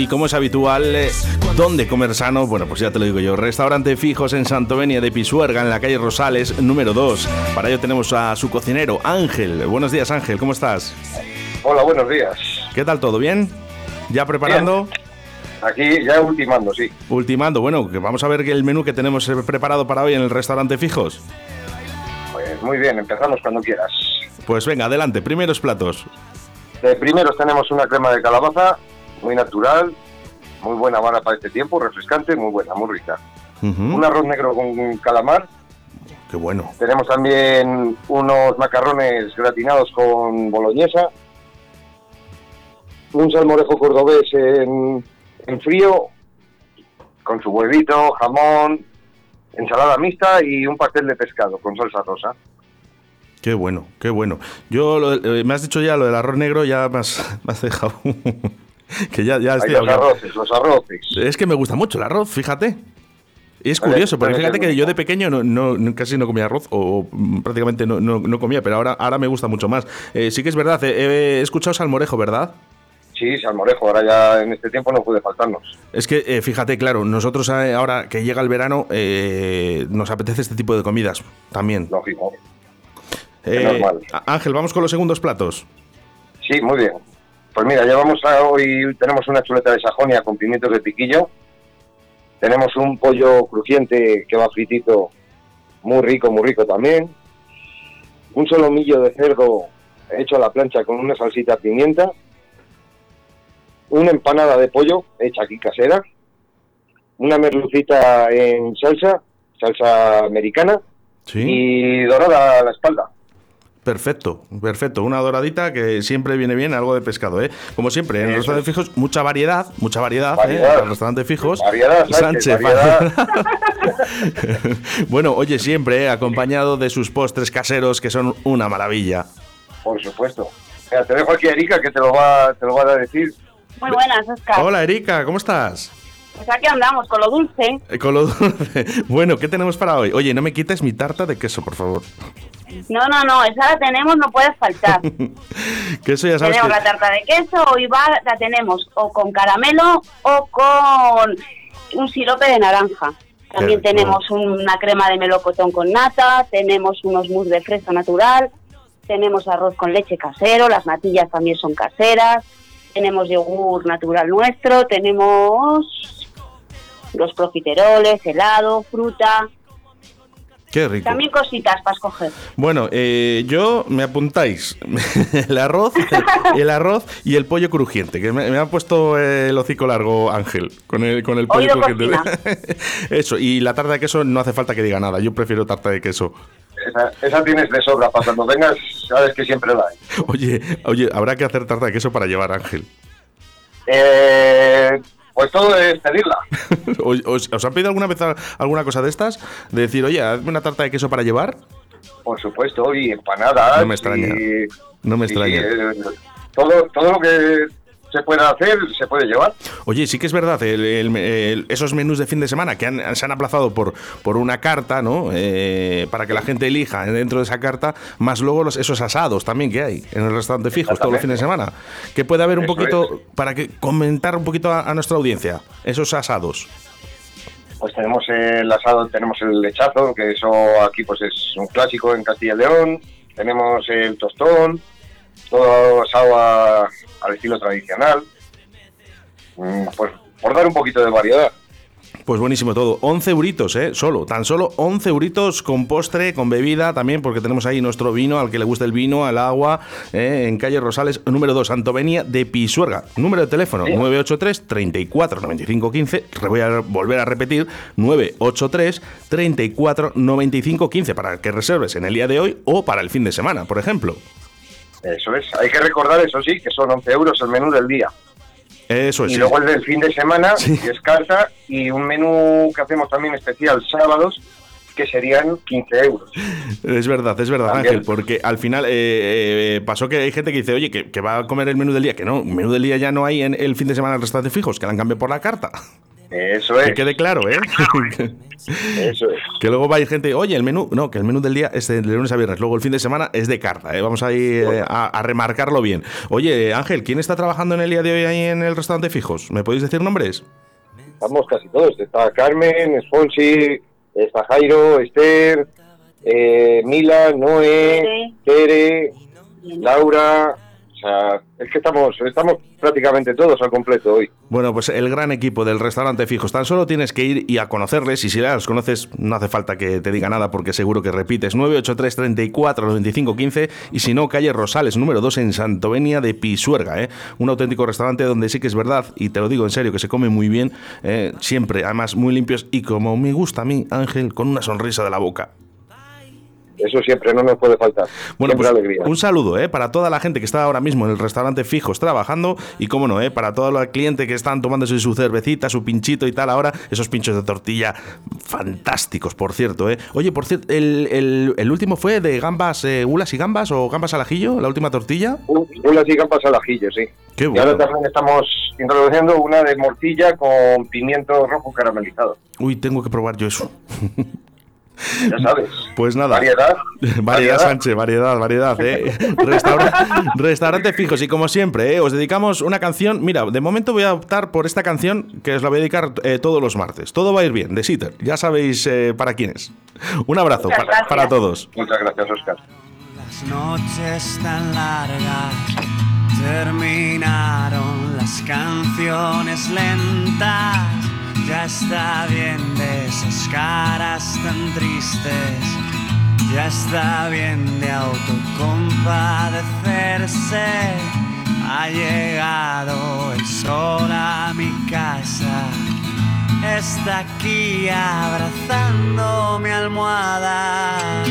Y como es habitual, eh, ¿dónde comer sano? Bueno, pues ya te lo digo yo. Restaurante Fijos en Santovenia de Pisuerga, en la calle Rosales, número 2. Para ello tenemos a su cocinero, Ángel. Buenos días, Ángel, ¿cómo estás? Hola, buenos días. ¿Qué tal todo? ¿Bien? ¿Ya preparando? Aquí ya ultimando, sí. Ultimando, bueno, vamos a ver el menú que tenemos eh, preparado para hoy en el restaurante Fijos. Pues muy bien, empezamos cuando quieras. Pues venga, adelante, primeros platos. De primeros tenemos una crema de calabaza, muy natural, muy buena vara para este tiempo, refrescante, muy buena, muy rica. Un arroz negro con calamar. Qué bueno. Tenemos también unos macarrones gratinados con boloñesa. Un salmorejo cordobés en, en frío, con su huevito, jamón, ensalada mixta y un pastel de pescado con salsa rosa. Qué bueno, qué bueno. Yo, lo eh, me has dicho ya lo del arroz negro, ya me has, me has dejado. que ya, ya Hay los arroces, los arroces. Es que me gusta mucho el arroz, fíjate. Y es curioso, porque fíjate que yo de pequeño no, casi no comía arroz, o, prácticamente no, no- no comía, pero ahora, ahora me gusta mucho más. Eh, sí que es verdad, eh, he escuchado salmorejo, ¿verdad? Sí, salmorejo, ahora ya en este tiempo no puede faltarnos. Es que, eh, fíjate, claro, nosotros ahora que llega el verano, nos apetece este tipo de comidas también. Lógico. Normal. Ángel, vamos con los segundos platos. Sí, muy bien. Pues mira, llevamos a hoy, tenemos una chuleta de Sajonia con pimientos de piquillo. Tenemos un pollo crujiente que va fritito, muy rico, muy rico también. Un solomillo de cerdo hecho a la plancha con una salsita pimienta. Una empanada de pollo hecha aquí casera. Una merlucita en salsa, salsa americana. Sí. Y dorada a la espalda. Perfecto, perfecto. Una doradita que siempre viene bien, algo de pescado, ¿eh? Como siempre, en los restaurantes fijos, mucha variedad, mucha variedad, ¿eh? Variedad. En los restaurantes fijos. Variedad, Sánchez, variedad. bueno, oye, siempre, ¿eh? acompañado de sus postres caseros que son una maravilla. Por supuesto. Mira, te dejo aquí a Erika que te lo va, te lo va a decir. Muy buenas, Oscar. Hola, Erika, ¿cómo estás? Pues aquí andamos con lo dulce. Eh, Con lo dulce. Bueno, ¿qué tenemos para hoy? Oye, no me quites mi tarta de queso, por favor. No, no, no, esa la tenemos, no puede faltar. Que eso ya sabes tenemos que... la tarta de queso, hoy va, la tenemos o con caramelo o con un sirope de naranja. También tenemos una crema de melocotón con nata, tenemos unos mousse de fresa natural, tenemos arroz con leche casero, las natillas también son caseras, tenemos yogur natural nuestro, tenemos los profiteroles, helado, fruta, Qué rico. también cositas para escoger. Bueno, eh, yo me apuntáis el arroz, el arroz y el pollo crujiente, que me, me ha puesto el hocico largo Ángel con el, con el pollo Oído crujiente. Eso, y la tarta de queso no hace falta que diga nada, yo prefiero tarta de queso. Esa, esa tienes de sobra para cuando vengas, sabes que siempre la hay. Oye, oye, habrá que hacer tarta de queso para llevar Ángel. Eh, pues todo es pedirla. ¿Os, os- han pedido alguna vez alguna cosa de estas? De decir, oye, hazme una tarta de queso para llevar. Por supuesto, y empanadas. No me extraña. y- No me y, extraña. eh, todo, todo lo que se pueda hacer, se puede llevar. Oye, sí que es verdad, el- el- el- esos menús de fin de semana que han- se han aplazado por, por una carta, ¿no? Eh, para que la gente elija dentro de esa carta, más luego los, esos asados también que hay en el restaurante fijos todos los fines de semana. Que puede haber un Eso poquito, para que comentar un poquito a, a nuestra audiencia, esos asados. Pues tenemos el asado, tenemos el lechazo, que eso aquí pues es un clásico en Castilla y León. Tenemos el tostón, todo asado a- al estilo tradicional. Mm, Pues por dar un poquito de variedad. Pues buenísimo todo. 11 euritos, ¿eh? Solo, tan solo 11 euritos con postre, con bebida también, porque tenemos ahí nuestro vino, al que le gusta el vino, al agua, ¿eh? en calle Rosales, número 2, Santovenia de Pisuerga. Número de teléfono, Sí. 983 34 95 15. Re- Voy a volver a repetir, 983 34 95 15, para que reserves en el día de hoy o para el fin de semana, por ejemplo. Eso es. Hay que recordar, eso sí, que son 11 euros el menú del día. Eso es. y sí. luego el del fin de semana, Sí. que es carta, y un menú que hacemos también especial sábados, que serían 15 euros. Es verdad, es verdad, También. Ángel, porque al final eh, eh, pasó que hay gente que dice, oye, que, que va a comer el menú del día, que no, menú del día ya no hay en el fin de semana en restaurantes fijos, que la han cambiado por la carta. Eso es. Que quede claro, ¿eh? Eso es. Que luego va a ir gente, oye, el menú, no, que el menú del día es de lunes a viernes, luego el fin de semana es de carta, ¿eh? vamos a ir eh, a, a remarcarlo bien. Oye, Ángel, ¿quién está trabajando en el día de hoy ahí en el restaurante Fijos? ¿Me podéis decir nombres? Estamos casi todos. Está Carmen, Sponsi, está Jairo, Esther, eh, Mila, Noé, Tere, Laura. Es que estamos, estamos prácticamente todos al completo hoy. Bueno, pues el gran equipo del restaurante Fijos. Tan solo tienes que ir y a conocerles. Y si ya los conoces, no hace falta que te diga nada porque seguro que repites. 983 34 95 15. Y si no, calle Rosales, número 2 en Santovenia de Pisuerga. ¿eh? Un auténtico restaurante donde sí que es verdad, y te lo digo en serio, que se come muy bien. ¿eh? Siempre, además, muy limpios. Y como me gusta a mí, Ángel, con una sonrisa de la boca. Eso siempre no nos puede faltar. Bueno, pues alegría. un saludo ¿eh? para toda la gente que está ahora mismo en el restaurante Fijos trabajando y, cómo no, ¿eh? para todos los clientes que están tomándose su cervecita, su pinchito y tal ahora, esos pinchos de tortilla fantásticos, por cierto. ¿eh? Oye, por cierto, el, el- el último fue de gambas, eh, gulas y gambas o gambas al ajillo, la última tortilla. Un- Unas y gambas al ajillo, sí. Qué Y bueno. ahora también estamos introduciendo una de morcilla con pimiento rojo caramelizado. Uy, tengo que probar yo eso. Ya sabes. Pues nada. Variedad. Variedad, Sánchez, variedad, variedad. ¿eh? Restaura- restaurante fijos y como siempre, ¿eh? os dedicamos una canción. Mira, de momento voy a optar por esta canción que os la voy a dedicar eh, todos los martes. Todo va a ir bien, de Sitter. Ya sabéis eh, para quién es. Un abrazo para, gracias. para todos. Muchas gracias, Oscar. Las noches tan largas terminaron las canciones lentas. Ya está bien de esas caras tan tristes. Ya está bien de autocompadecerse. Ha llegado el sol a mi casa. Está aquí abrazando mi almohada.